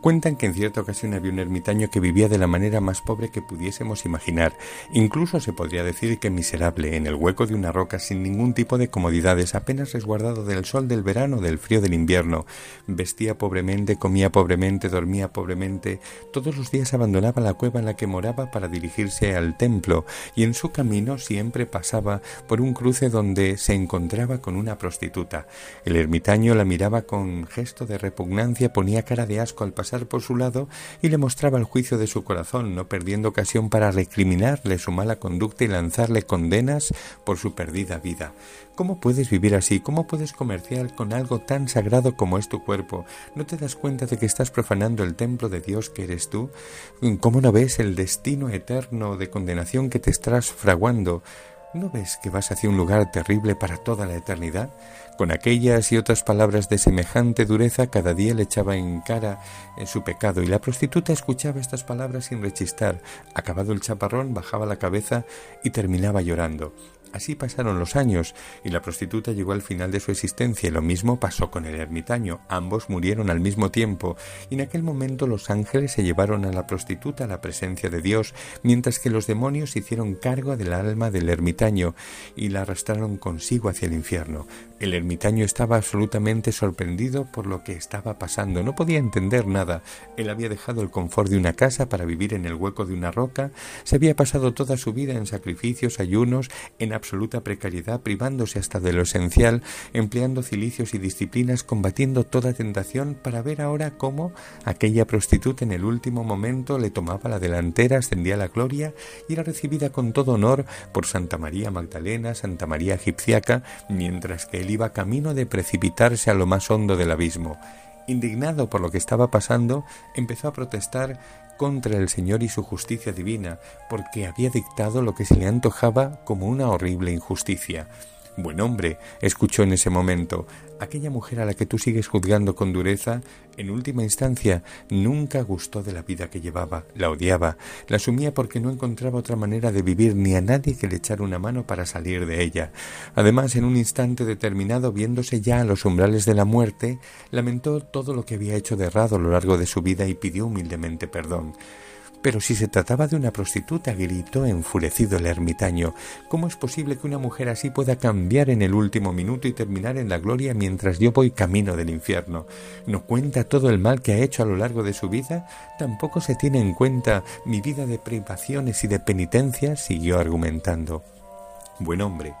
Cuentan que en cierta ocasión había un ermitaño que vivía de la manera más pobre que pudiésemos imaginar, incluso se podría decir que miserable, en el hueco de una roca sin ningún tipo de comodidades, apenas resguardado del sol del verano, del frío del invierno. Vestía pobremente, comía pobremente, dormía pobremente. Todos los días abandonaba la cueva en la que moraba para dirigirse al templo, y en su camino siempre pasaba por un cruce donde se encontraba con una prostituta. El ermitaño la miraba con gesto de repugnancia, ponía cara de asco al pasar por su lado y le mostraba el juicio de su corazón, no perdiendo ocasión para recriminarle su mala conducta y lanzarle condenas por su perdida vida. ¿Cómo puedes vivir así? ¿Cómo puedes comerciar con algo tan sagrado como es tu cuerpo? ¿No te das cuenta de que estás profanando el templo de Dios que eres tú? ¿Cómo no ves el destino eterno de condenación que te estás fraguando? ¿No ves que vas hacia un lugar terrible para toda la eternidad? Con aquellas y otras palabras de semejante dureza cada día le echaba en cara en su pecado y la prostituta escuchaba estas palabras sin rechistar. Acabado el chaparrón, bajaba la cabeza y terminaba llorando. Así pasaron los años y la prostituta llegó al final de su existencia y lo mismo pasó con el ermitaño. Ambos murieron al mismo tiempo y en aquel momento los ángeles se llevaron a la prostituta a la presencia de Dios, mientras que los demonios hicieron cargo del alma del ermitaño y la arrastraron consigo hacia el infierno. El ermitaño estaba absolutamente sorprendido por lo que estaba pasando. No podía entender nada. Él había dejado el confort de una casa para vivir en el hueco de una roca. Se había pasado toda su vida en sacrificios, ayunos, en absoluta precariedad, privándose hasta de lo esencial, empleando cilicios y disciplinas, combatiendo toda tentación para ver ahora cómo aquella prostituta en el último momento le tomaba la delantera, ascendía la gloria y era recibida con todo honor por Santa María Magdalena, Santa María Egipciaca, mientras que iba camino de precipitarse a lo más hondo del abismo. Indignado por lo que estaba pasando, empezó a protestar contra el Señor y su justicia divina, porque había dictado lo que se le antojaba como una horrible injusticia. Buen hombre, escuchó en ese momento, aquella mujer a la que tú sigues juzgando con dureza, en última instancia, nunca gustó de la vida que llevaba, la odiaba, la asumía porque no encontraba otra manera de vivir ni a nadie que le echara una mano para salir de ella. Además, en un instante determinado, viéndose ya a los umbrales de la muerte, lamentó todo lo que había hecho de errado a lo largo de su vida y pidió humildemente perdón. Pero si se trataba de una prostituta, gritó enfurecido el ermitaño, ¿cómo es posible que una mujer así pueda cambiar en el último minuto y terminar en la gloria mientras yo voy camino del infierno? ¿No cuenta todo el mal que ha hecho a lo largo de su vida? ¿Tampoco se tiene en cuenta mi vida de privaciones y de penitencias? siguió argumentando. Buen hombre,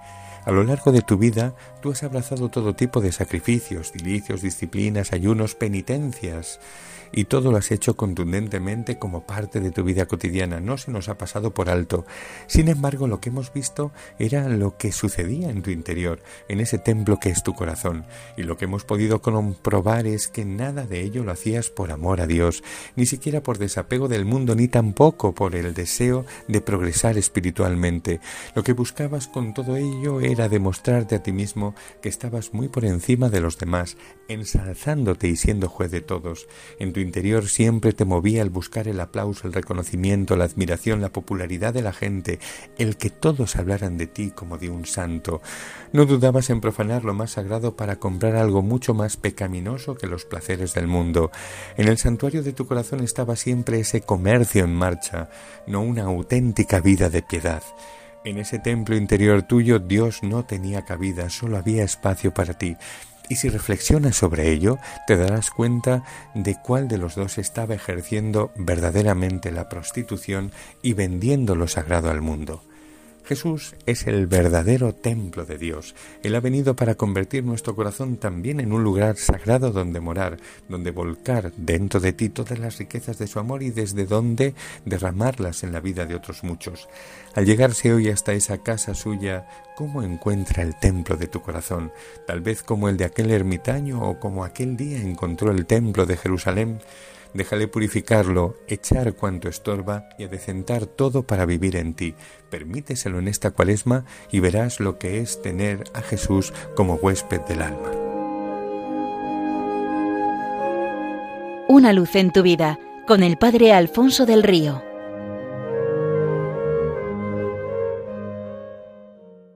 a lo largo de tu vida tú has abrazado todo tipo de sacrificios, dilicios, disciplinas, ayunos, penitencias y todo lo has hecho contundentemente como parte de tu vida cotidiana, no se nos ha pasado por alto. Sin embargo, lo que hemos visto era lo que sucedía en tu interior, en ese templo que es tu corazón, y lo que hemos podido comprobar es que nada de ello lo hacías por amor a Dios, ni siquiera por desapego del mundo, ni tampoco por el deseo de progresar espiritualmente. Lo que buscabas con todo ello era demostrarte a ti mismo que estabas muy por encima de los demás, ensalzándote y siendo juez de todos. En tu interior siempre te movía el buscar el aplauso, el reconocimiento, la admiración, la popularidad de la gente, el que todos hablaran de ti como de un santo. No dudabas en profanar lo más sagrado para comprar algo mucho más pecaminoso que los placeres del mundo. En el santuario de tu corazón estaba siempre ese comercio en marcha, no una auténtica vida de piedad. En ese templo interior tuyo Dios no tenía cabida, solo había espacio para ti. Y si reflexionas sobre ello, te darás cuenta de cuál de los dos estaba ejerciendo verdaderamente la prostitución y vendiendo lo sagrado al mundo. Jesús es el verdadero templo de Dios. Él ha venido para convertir nuestro corazón también en un lugar sagrado donde morar, donde volcar dentro de ti todas las riquezas de su amor y desde donde derramarlas en la vida de otros muchos. Al llegarse hoy hasta esa casa suya, ¿cómo encuentra el templo de tu corazón? Tal vez como el de aquel ermitaño o como aquel día encontró el templo de Jerusalén. Déjale purificarlo, echar cuanto estorba y adecentar todo para vivir en ti. Permíteselo en esta cuaresma y verás lo que es tener a Jesús como huésped del alma. Una luz en tu vida con el Padre Alfonso del Río.